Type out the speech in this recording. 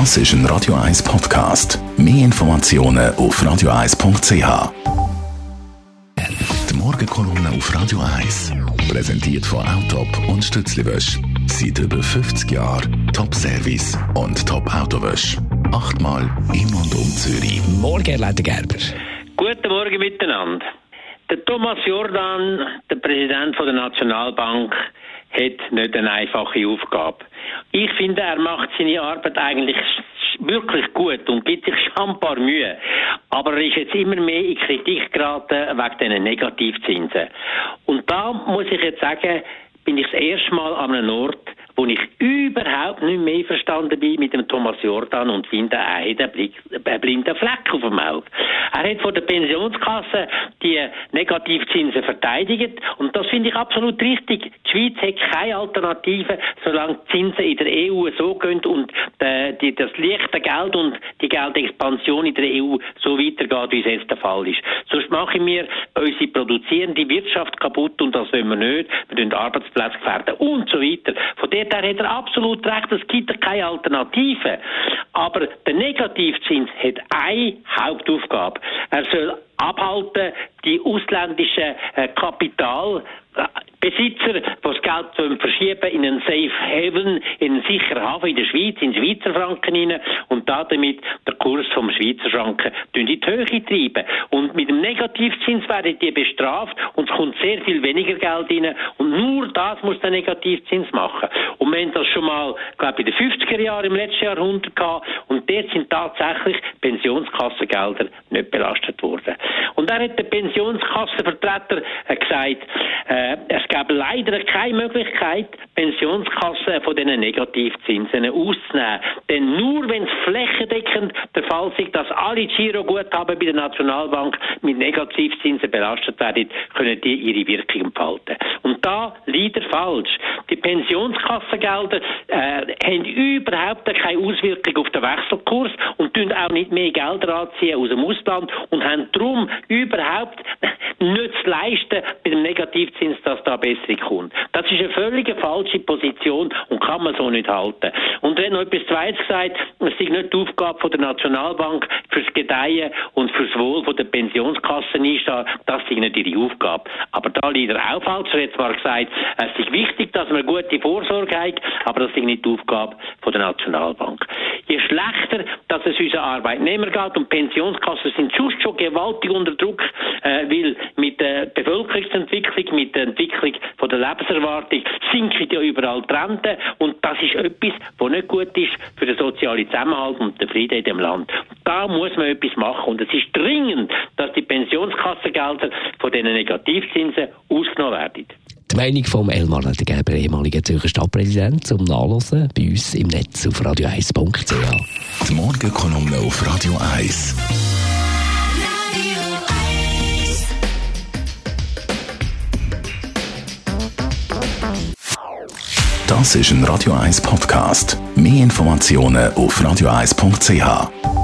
Das ist ein Radio 1 Podcast. Mehr Informationen auf radio1.ch. Die Morgenkolumne auf Radio 1 präsentiert von Autop und Stützliwösch. Seit über 50 Jahren Top-Service und Top-Autowösch. Achtmal in und um Zürich. Morgen, Herr Leiter Gerber. Guten Morgen miteinander. Der Thomas Jordan, der Präsident der Nationalbank, hat nicht eine einfache Aufgabe. Ich finde, er macht seine Arbeit eigentlich wirklich gut und gibt sich schon ein paar Mühe. Aber er ist jetzt immer mehr in Kritik geraten wegen diesen Negativzinsen. Und da muss ich jetzt sagen, bin ich das erste Mal an einem Ort, wo ich überhaupt nicht mehr verstanden bin mit dem Thomas Jordan und finde, er hat einen blinden Fleck auf dem Auge. Er hat von der Pensionskasse die Negativzinsen verteidigt und das finde ich absolut richtig. Die Schweiz hat keine Alternative, solange die Zinsen in der EU so gehen und die, die, das leichte Geld und die Geldexpansion in der EU so weitergeht, wie es jetzt der Fall ist. Sonst machen wir unsere produzierende Wirtschaft kaputt und das wollen wir nicht. Wir den Arbeitsplätze gefährden und so weiter. Von dort her hat er absolut recht, es gibt keine Alternative. Aber der Negativzins hat eine Hauptaufgabe. Er soll abhalten, die ausländischen äh, Kapital Besitzer, die das Geld verschieben in einen Safe Haven, in einen sicheren Hafen in der Schweiz, in Schweizer Franken rein und damit der Kurs vom Schweizer Franken in die Höhe treiben. Und mit dem Negativzins werden die bestraft und es kommt sehr viel weniger Geld rein und nur das muss der Negativzins machen. Und wir haben das schon mal, glaube ich, in den 50er Jahren im letzten Jahrhundert gehabt und dort sind tatsächlich Pensionskassengelder nicht belastet worden. Und da hat der Pensionskassenvertreter äh, gesagt, äh, es gab leider keine Möglichkeit, Pensionskassen von diesen Negativzinsen auszunehmen. Denn nur wenn es flächendeckend der Fall ist, dass alle Giroguthaben bei der Nationalbank mit Negativzinsen belastet werden, können die ihre Wirkung entfalten. Und da leider falsch. Die Pensionskassengelder äh, haben überhaupt keine Auswirkung auf den Wechselkurs und tun auch nicht mehr Gelder anziehen aus dem Ausland und haben darum überhaupt nicht zu leisten mit dem Negativzins, dass da besser kommt. Das ist eine völlig falsche Position und kann man so nicht halten. Und wenn noch etwas Zweites gesagt, es ist nicht die Aufgabe der Nationalbank fürs Gedeihen und fürs Wohl der Pensionskassen einstehen, das ist nicht ihre Aufgabe. Aber da leider auch falsch. Er hat zwar gesagt, es ist wichtig, dass man gute Vorsorge hat, aber das ist nicht die Aufgabe der Nationalbank. Je schlechter, dass es unseren Arbeitnehmer geht und Pensionskassen sind sonst schon gewaltig unter Druck, äh, weil mit der Bevölkerungsentwicklung, mit der Entwicklung von der Lebenserwartung sinken ja überall die Renten und das ist etwas, was nicht gut ist für den sozialen Zusammenhalt und den Frieden in dem Land. Da muss man etwas machen und es ist dringend, dass die Pensionskassengelder von diesen Negativzinsen ausgenommen werden. Die Meinung von Elmar Ledergeber, ehemaliger Zürcher Stadtpräsident, zum Nachlesen bei uns im Netz auf radio1.ch. Die Morgenkolumne auf Radio 1. Das ist ein Radio 1 Podcast. Mehr Informationen auf radio1.ch.